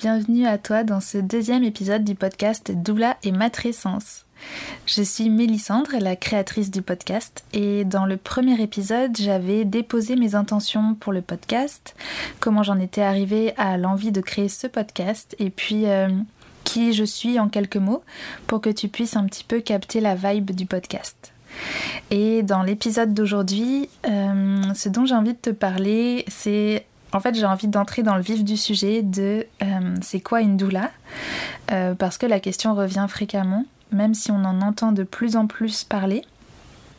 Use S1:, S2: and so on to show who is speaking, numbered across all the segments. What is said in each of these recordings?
S1: Bienvenue à toi dans ce deuxième épisode du podcast Doula et Matrescence. Je suis Mélissandre, la créatrice du podcast, et dans le premier épisode, j'avais déposé mes intentions pour le podcast, comment j'en étais arrivée à l'envie de créer ce podcast, et puis euh, qui je suis en quelques mots, pour que tu puisses un petit peu capter la vibe du podcast. Et dans l'épisode d'aujourd'hui, euh, ce dont j'ai envie de te parler, c'est en fait, j'ai envie d'entrer dans le vif du sujet de euh, c'est quoi une doula? Euh, Parce que la question revient fréquemment, même si on en entend de plus en plus parler.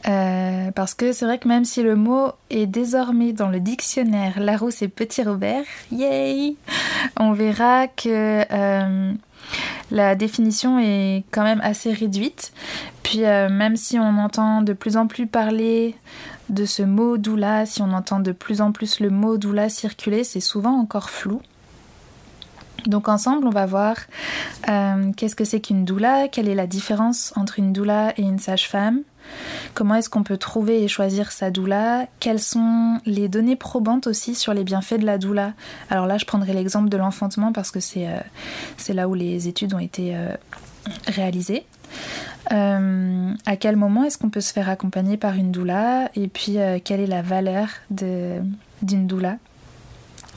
S1: Euh, parce que c'est vrai que même si le mot est désormais dans le dictionnaire Larousse et Petit Robert, yay On verra que la définition est quand même assez réduite. Puis même si on entend de plus en plus parler de ce mot doula, si on entend de plus en plus le mot doula circuler, c'est souvent encore flou. Donc ensemble, on va voir euh, qu'est-ce que c'est qu'une doula, quelle est la différence entre une doula et une sage-femme, comment est-ce qu'on peut trouver et choisir sa doula, quelles sont les données probantes aussi sur les bienfaits de la doula. Alors là, je prendrai l'exemple de l'enfantement parce que c'est euh, là où les études ont été euh, réalisées. Euh, à quel moment est-ce qu'on peut se faire accompagner par une doula et puis euh, quelle est la valeur d'une doula.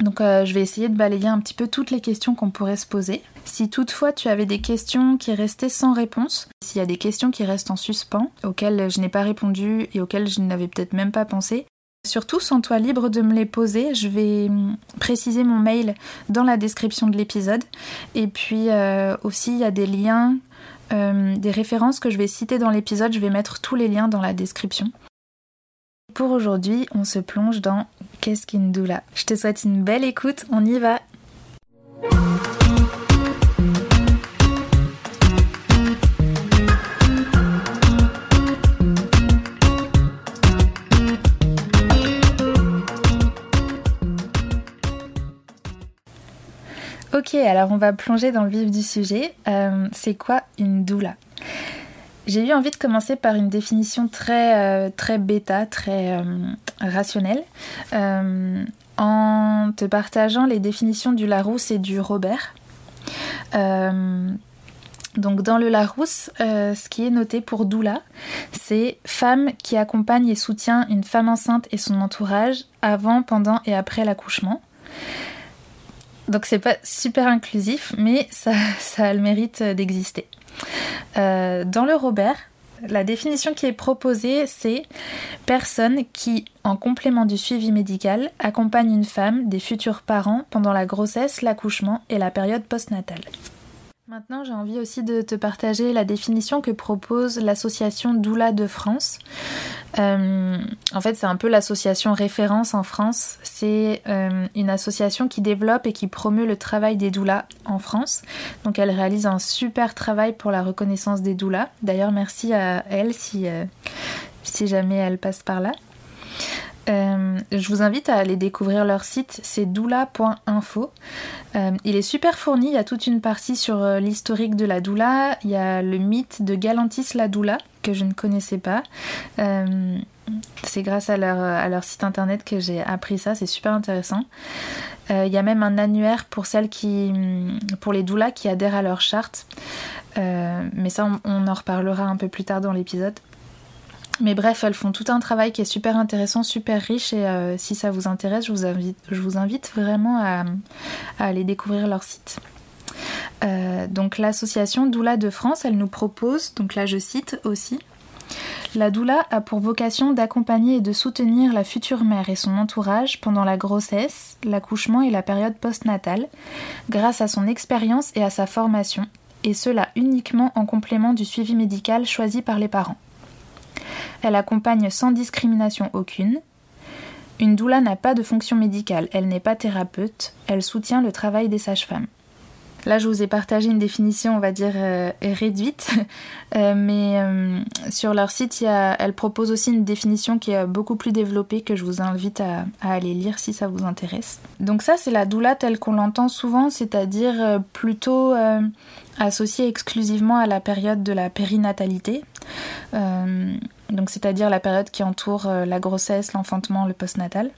S1: Donc euh, je vais essayer de balayer un petit peu toutes les questions qu'on pourrait se poser. Si toutefois tu avais des questions qui restaient sans réponse, s'il y a des questions qui restent en suspens, auxquelles je n'ai pas répondu et auxquelles je n'avais peut-être même pas pensé, Surtout, sens-toi libre de me les poser. Je vais hum, préciser mon mail dans la description de l'épisode. Et puis aussi, il y a des liens euh, des références que je vais citer dans l'épisode, je vais mettre tous les liens dans la description. Pour aujourd'hui, on se plonge dans Qu'est-ce qu'une doula? Je te souhaite une belle écoute, on y va Ok, alors on va plonger dans le vif du sujet. Euh, c'est quoi une doula? J'ai eu envie de commencer par une définition très, euh, très bêta, très euh, rationnelle, en te partageant les définitions du Larousse et du Robert. donc dans le Larousse, ce qui est noté pour doula, c'est femme qui accompagne et soutient une femme enceinte et son entourage avant, pendant et après l'accouchement. Donc c'est pas super inclusif, mais ça, a le mérite d'exister. Euh, dans le Robert, la définition qui est proposée, c'est personne qui, en complément du suivi médical, accompagne une femme, des futurs parents pendant la grossesse, l'accouchement et la période postnatale. Maintenant, j'ai envie aussi de te partager la définition que propose l'association Doula de France. Euh, en fait, c'est un peu l'association référence en France. C'est euh, une association qui développe et qui promeut le travail des doulas en France. Donc, elle réalise un super travail pour la reconnaissance des doulas. D'ailleurs, merci à elle si, euh, si jamais elle passe par là. Euh, je vous invite à aller découvrir leur site, c'est doula.info. Euh, il est super fourni, il y a toute une partie sur euh, l'historique de la doula, il y a le mythe de Galantis la doula que je ne connaissais pas. c'est grâce à leur, site internet que j'ai appris ça, c'est super intéressant. il y a même un annuaire pour celles qui, pour les doulas qui adhèrent à leur charte. mais ça, on en reparlera un peu plus tard dans l'épisode. Mais bref, elles font tout un travail qui est super intéressant, super riche et euh, si ça vous intéresse, je vous invite, vraiment à, aller découvrir leur site. Euh, donc l'association Doula de France, elle nous propose, donc là je cite aussi, la doula a pour vocation d'accompagner et de soutenir la future mère et son entourage pendant la grossesse, l'accouchement et la période postnatale, grâce à son expérience et à sa formation, et cela uniquement en complément du suivi médical choisi par les parents. Elle accompagne sans discrimination aucune. Une doula n'a pas de fonction médicale, elle n'est pas thérapeute, elle soutient le travail des sages-femmes. Là, je vous ai partagé une définition, on va dire, euh, réduite, euh, mais euh, sur leur site, elle propose aussi une définition qui est beaucoup plus développée que je vous invite à, aller lire si ça vous intéresse. Donc ça, c'est la doula telle qu'on l'entend souvent, c'est-à-dire plutôt associée exclusivement à la période de la périnatalité. Donc c'est-à-dire la période qui entoure la grossesse, l'enfantement, le postnatal.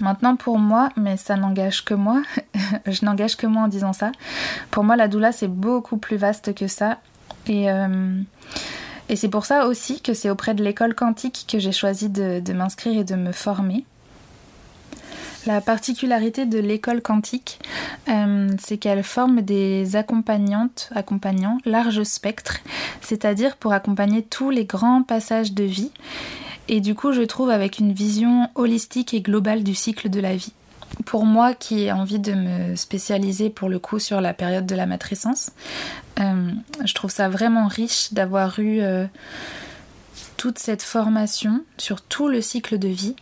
S1: Maintenant pour moi, mais ça n'engage que moi, je n'engage que moi en disant ça, pour moi la doula c'est beaucoup plus vaste que ça. Et, euh, et c'est pour ça aussi que c'est auprès de l'école quantique que j'ai choisi de, m'inscrire et de me former. La particularité de l'école quantique, euh, c'est qu'elle forme des accompagnantes, accompagnants large spectre, c'est-à-dire pour accompagner tous les grands passages de vie et du coup, je trouve avec une vision holistique et globale du cycle de la vie. Pour moi qui ai envie de me spécialiser pour le coup sur la période de la matrescence, euh, je trouve ça vraiment riche d'avoir eu euh, toute cette formation sur tout le cycle de vie.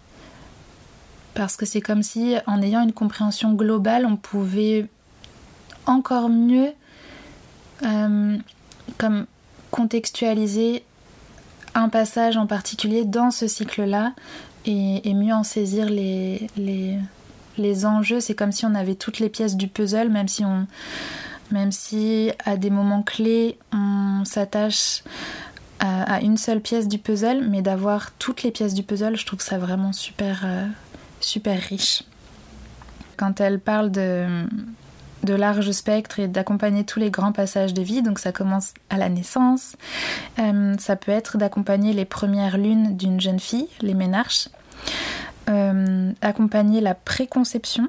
S1: Parce que c'est comme si en ayant une compréhension globale, on pouvait encore mieux euh, comme contextualiser un passage en particulier dans ce cycle-là et, mieux en saisir les, les, enjeux. C'est comme si on avait toutes les pièces du puzzle, même si on, même si à des moments clés on s'attache à, une seule pièce du puzzle, mais d'avoir toutes les pièces du puzzle, je trouve ça vraiment super, euh, super riche. Quand elle parle de large spectre et d'accompagner tous les grands passages de vie. Donc ça commence à la naissance. Euh, ça peut être d'accompagner les premières lunes d'une jeune fille, les ménarches. Euh, accompagner la préconception.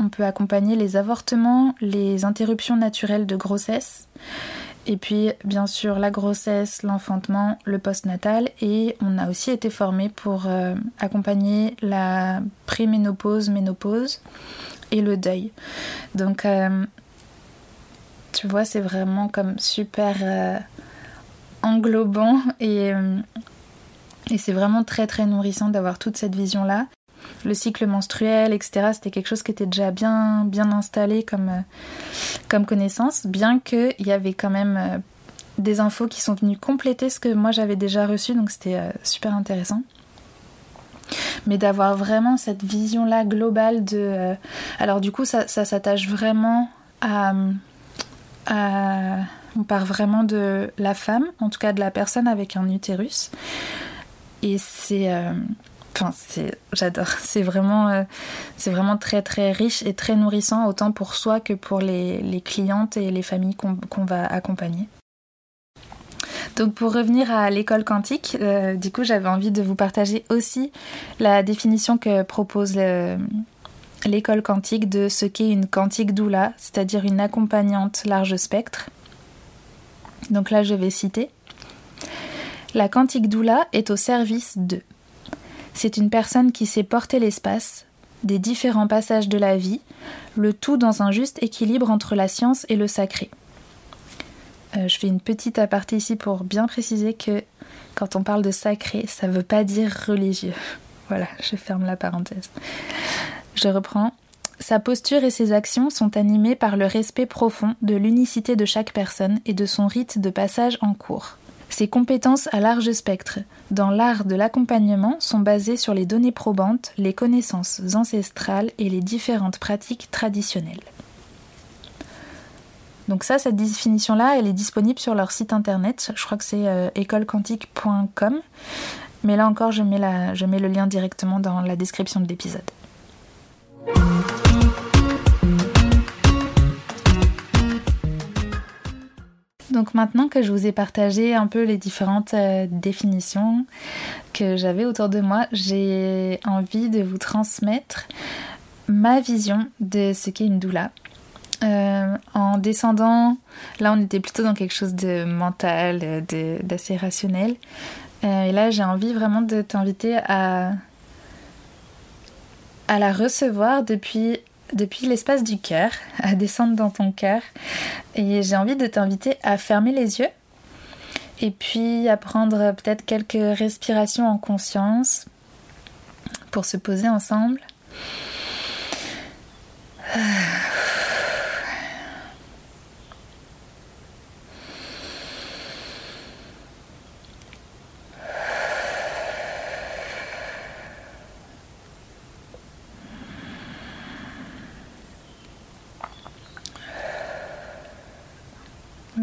S1: On peut accompagner les avortements, les interruptions naturelles de grossesse. Et puis, bien sûr, la grossesse, l'enfantement, le postnatal. Et on a aussi été formé pour euh, accompagner la préménopause, ménopause et le deuil. Donc, euh, tu vois, c'est vraiment comme super euh, englobant et, et c'est vraiment très très nourrissant d'avoir toute cette vision-là. Le cycle menstruel, etc., c'était quelque chose qui était déjà bien, bien installé comme, comme connaissance, bien qu'il y avait quand même des infos qui sont venues compléter ce que moi j'avais déjà reçu, donc c'était super intéressant mais d'avoir vraiment cette vision-là globale de... Euh, alors du coup, ça, s'attache vraiment à, On part vraiment de la femme, en tout cas de la personne avec un utérus. Et c'est... Euh, enfin, j'adore. C'est vraiment, euh, c'est vraiment très très riche et très nourrissant, autant pour soi que pour les, clientes et les familles qu'on va accompagner. Donc pour revenir à l'école quantique, euh, du coup j'avais envie de vous partager aussi la définition que propose l'école quantique de ce qu'est une quantique doula, c'est-à-dire une accompagnante large spectre. Donc là je vais citer. La quantique doula est au service de. C'est une personne qui sait porter l'espace, des différents passages de la vie, le tout dans un juste équilibre entre la science et le sacré. Euh, je fais une petite aparté ici pour bien préciser que quand on parle de sacré, ça ne veut pas dire religieux. Voilà, je ferme la parenthèse. Je reprends. Sa posture et ses actions sont animées par le respect profond de l'unicité de chaque personne et de son rite de passage en cours. Ses compétences à large spectre dans l'art de l'accompagnement sont basées sur les données probantes, les connaissances ancestrales et les différentes pratiques traditionnelles. Donc ça, cette définition-là, elle est disponible sur leur site internet. Je crois que c'est euh, écolequantique.com. Mais là encore, je mets, je mets le lien directement dans la description de l'épisode. Donc maintenant que je vous ai partagé un peu les différentes euh, définitions que j'avais autour de moi, j'ai envie de vous transmettre ma vision de ce qu'est une doula. Euh, en descendant, là on était plutôt dans quelque chose de mental, d'assez rationnel. Euh, et là j'ai envie vraiment de t'inviter à, à la recevoir depuis, depuis l'espace du cœur, à descendre dans ton cœur. Et j'ai envie de t'inviter à fermer les yeux et puis à prendre peut-être quelques respirations en conscience pour se poser ensemble.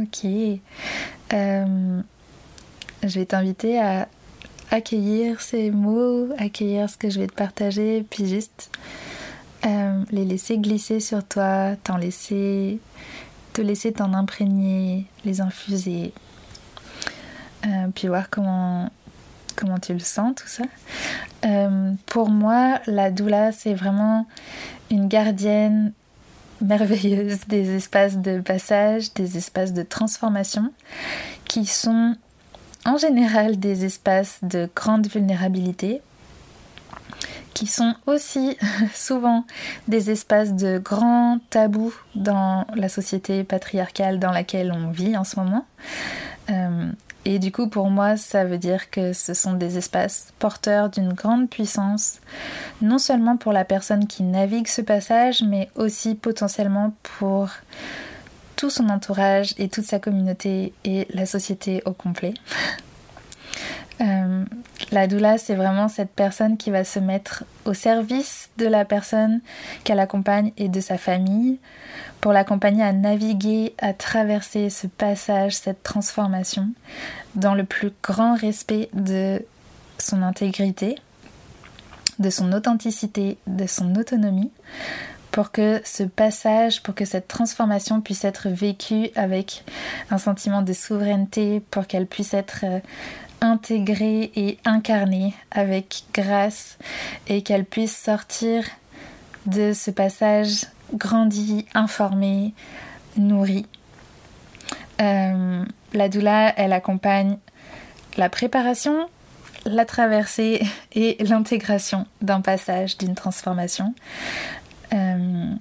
S1: Ok. Euh, je vais t'inviter à, accueillir ces mots, accueillir ce que je vais te partager, puis juste euh, les laisser glisser sur toi, t'en laisser, te laisser t'en imprégner, les infuser, euh, puis voir comment comment tu le sens tout ça. Pour moi, la doula c'est vraiment une gardienne merveilleuse des espaces de passage, des espaces de transformation, qui sont en général des espaces de grande vulnérabilité, qui sont aussi souvent des espaces de grands tabous dans la société patriarcale dans laquelle on vit en ce moment. Euh, et du coup, pour moi, ça veut dire que ce sont des espaces porteurs d'une grande puissance, non seulement pour la personne qui navigue ce passage, mais aussi potentiellement pour tout son entourage et toute sa communauté et la société au complet. Euh, la doula, c'est vraiment cette personne qui va se mettre au service de la personne qu'elle accompagne et de sa famille pour l'accompagner à naviguer, à traverser ce passage, cette transformation dans le plus grand respect de son intégrité, de son authenticité, de son autonomie, pour que ce passage, pour que cette transformation puisse être vécue avec un sentiment de souveraineté, pour qu'elle puisse être euh, intégrée et incarnée avec grâce et qu'elle puisse sortir de ce passage grandi, informé, nourri. Euh, la doula, elle accompagne la préparation, la traversée et l'intégration d'un passage, d'une transformation. Euh,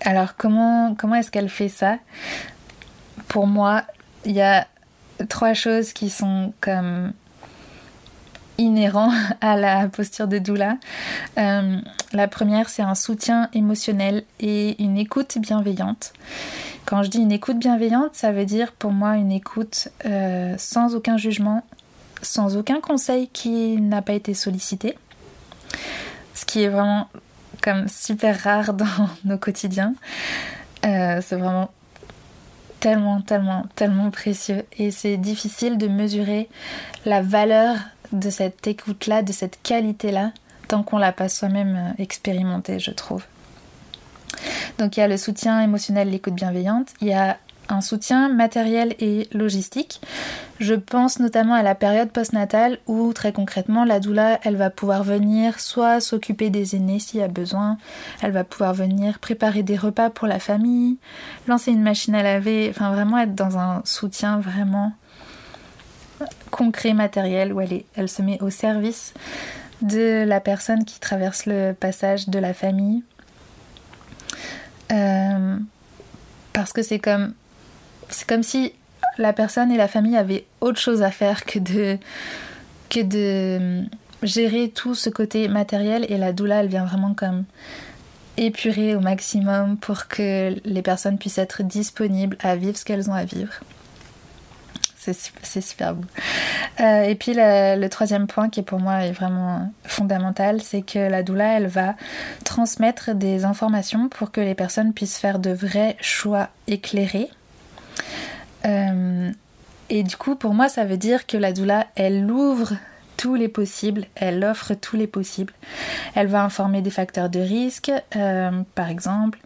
S1: alors comment, comment est-ce qu'elle fait ça? Pour moi, il y a trois choses qui sont comme inhérent à la posture de doula. Euh, la première, c'est un soutien émotionnel et une écoute bienveillante. Quand je dis une écoute bienveillante, ça veut dire pour moi une écoute euh, sans aucun jugement, sans aucun conseil qui n'a pas été sollicité. Ce qui est vraiment comme super rare dans nos quotidiens. Euh, c'est vraiment tellement, tellement, tellement précieux. Et c'est difficile de mesurer la valeur de cette écoute-là, de cette qualité-là, tant qu'on l'a pas soi-même euh, expérimenté, je trouve. Donc il y a le soutien émotionnel, l'écoute bienveillante, il y a un soutien matériel et logistique. Je pense notamment à la période postnatale où très concrètement la doula elle va pouvoir venir soit s'occuper des aînés s'il y a besoin, elle va pouvoir venir préparer des repas pour la famille, lancer une machine à laver, enfin vraiment être dans un soutien vraiment concret, matériel, où elle, est, elle se met au service de la personne qui traverse le passage de la famille. Euh, parce que c'est comme, c'est comme si la personne et la famille avaient autre chose à faire que de, que de gérer tout ce côté matériel et la doula elle vient vraiment comme épurer au maximum pour que les personnes puissent être disponibles à vivre ce qu'elles ont à vivre c'est super beau. Euh, et puis le, troisième point qui pour moi est vraiment fondamental, c'est que la doula, elle va transmettre des informations pour que les personnes puissent faire de vrais choix éclairés. Euh, et du coup, pour moi, ça veut dire que la doula, elle ouvre tous les possibles, elle offre tous les possibles. Elle va informer des facteurs de risque, euh, par exemple,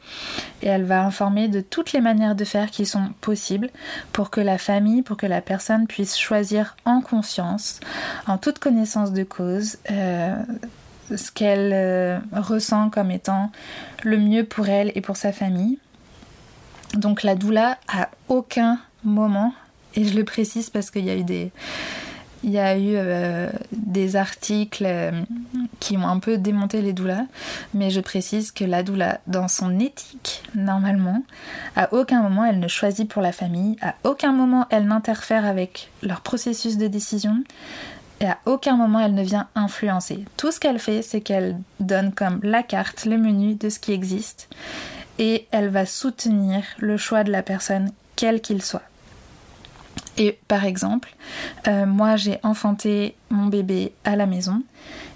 S1: et elle va informer de toutes les manières de faire qui sont possibles pour que la famille, pour que la personne puisse choisir en conscience, en toute connaissance de cause, euh, ce qu'elle ressent comme étant le mieux pour elle et pour sa famille. Donc la doula, à aucun moment, et je le précise parce qu'il y a eu des il y a eu euh, des articles euh, qui ont un peu démonté les doulas, mais je précise que la doula, dans son éthique, normalement, à aucun moment elle ne choisit pour la famille, à aucun moment elle n'interfère avec leur processus de décision, et à aucun moment elle ne vient influencer. Tout ce qu'elle fait, c'est qu'elle donne comme la carte, le menu de ce qui existe, et elle va soutenir le choix de la personne, quel qu'il soit. Et par exemple, euh, moi j'ai enfanté mon bébé à la maison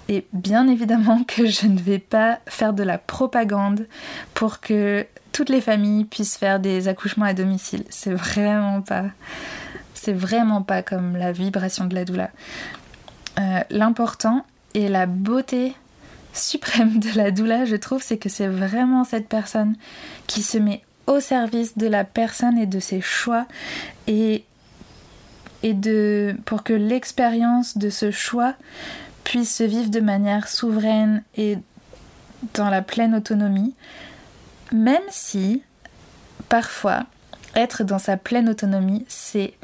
S1: et bien évidemment que je ne vais pas faire de la propagande pour que toutes les familles puissent faire des accouchements à domicile. C'est vraiment pas c'est vraiment pas comme la vibration de la doula. Euh, l'important et la beauté suprême de la doula, je trouve, c'est que c'est vraiment cette personne qui se met au service de la personne et de ses choix et, et de, pour que l'expérience de ce choix puisse se vivre de manière souveraine et dans la pleine autonomie, même si parfois être dans sa pleine autonomie, c'est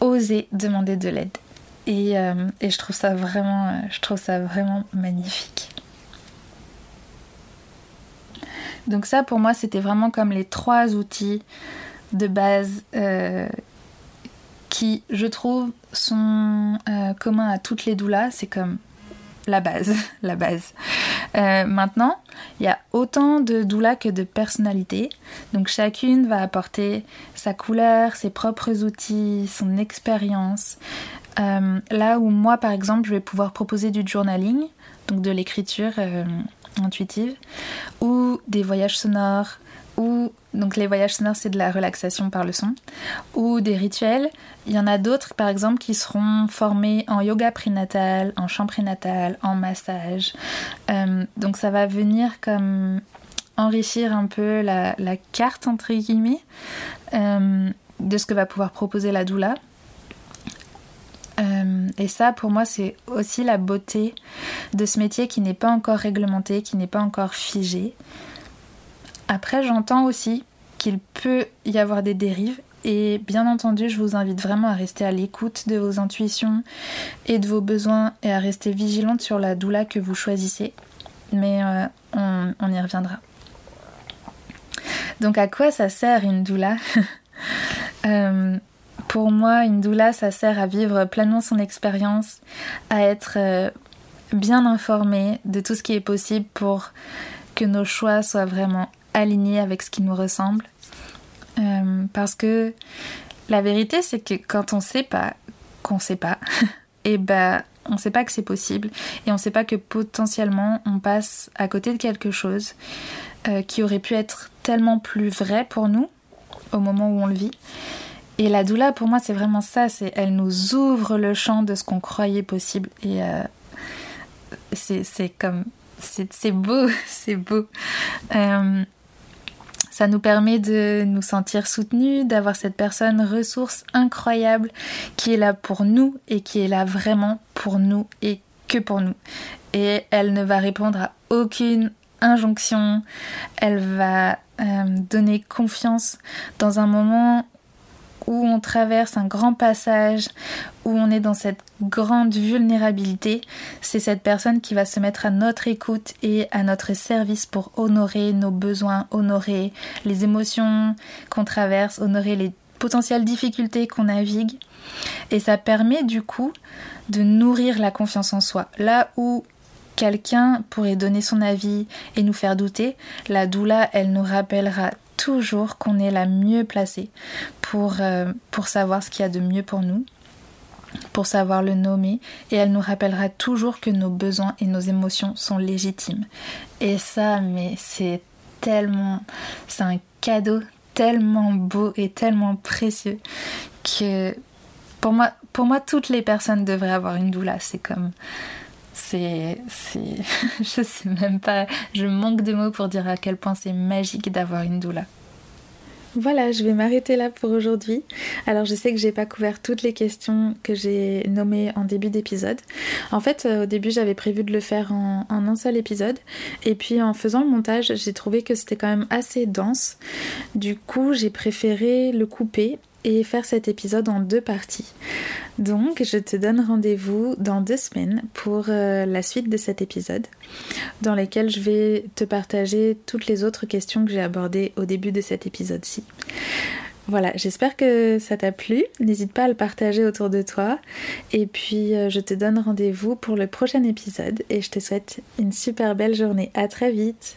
S1: oser demander de l'aide. Et, euh, et, je trouve ça vraiment, euh, je trouve ça vraiment magnifique. Donc ça, pour moi, c'était vraiment comme les trois outils de base euh, qui, je trouve, sont communs à toutes les doulas. C'est comme la base, la base. Euh, maintenant, il y a autant de doula que de personnalités. Donc chacune va apporter sa couleur, ses propres outils, son expérience. Euh, là où moi, par exemple, je vais pouvoir proposer du journaling, donc de l'écriture euh, intuitive, ou des voyages sonores, ou donc les voyages sonores c'est de la relaxation par le son ou des rituels. Il y en a d'autres par exemple qui seront formés en yoga prénatal, en chant prénatal, en massage. Euh, donc ça va venir comme enrichir un peu la, carte entre guillemets euh, de ce que va pouvoir proposer la doula. Euh, et ça, pour moi, c'est aussi la beauté de ce métier qui n'est pas encore réglementé, qui n'est pas encore figé. Après, j'entends aussi qu'il peut y avoir des dérives et bien entendu, je vous invite vraiment à rester à l'écoute de vos intuitions et de vos besoins et à rester vigilante sur la doula que vous choisissez. Mais euh, on, y reviendra. Donc à quoi ça sert une doula? Euh, Pour moi, une doula, ça sert à vivre pleinement son expérience, à être euh, bien informé de tout ce qui est possible pour que nos choix soient vraiment aligné avec ce qui nous ressemble. Euh, parce que la vérité, c'est que quand on sait pas qu'on sait pas, et eh ben on sait pas que c'est possible et on sait pas que potentiellement on passe à côté de quelque chose euh, qui aurait pu être tellement plus vrai pour nous au moment où on le vit. Et la doula, pour moi, c'est vraiment ça. C'est elle nous ouvre le champ de ce qu'on croyait possible. Et euh, c'est comme c'est beau, c'est beau. Ça nous permet de nous sentir soutenus, d'avoir cette personne ressource incroyable qui est là pour nous et qui est là vraiment pour nous et que pour nous. Et elle ne va répondre à aucune injonction, elle va euh, donner confiance dans un moment où on traverse un grand passage, où on est dans cette grande vulnérabilité, c'est cette personne qui va se mettre à notre écoute et à notre service pour honorer nos besoins, honorer les émotions qu'on traverse, honorer les potentielles difficultés qu'on navigue. Et ça permet du coup de nourrir la confiance en soi. Là où quelqu'un pourrait donner son avis et nous faire douter, la doula, elle nous rappellera toujours qu'on est la mieux placée pour, euh, pour savoir ce qu'il y a de mieux pour nous, pour savoir le nommer, et elle nous rappellera toujours que nos besoins et nos émotions sont légitimes. Et ça, mais c'est tellement, c'est un cadeau tellement beau et tellement précieux que pour moi, pour moi, toutes les personnes devraient avoir une doula. C'est comme, c'est, je sais même pas, je manque de mots pour dire à quel point c'est magique d'avoir une doula. Voilà, je vais m'arrêter là pour aujourd'hui. Alors je sais que j'ai pas couvert toutes les questions que j'ai nommées en début d'épisode. En fait, euh, au début j'avais prévu de le faire en, en, un seul épisode. Et puis en faisant le montage, j'ai trouvé que c'était quand même assez dense. Du coup, j'ai préféré le couper et faire cet épisode en deux parties. Donc je te donne rendez-vous dans deux semaines pour euh, la suite de cet épisode dans lequel je vais te partager toutes les autres questions que j'ai abordées au début de cet épisode-ci. Voilà, j'espère que ça t'a plu. N'hésite pas à le partager autour de toi. Et puis, euh, je te donne rendez-vous pour le prochain épisode. Et je te souhaite une super belle journée. À très vite.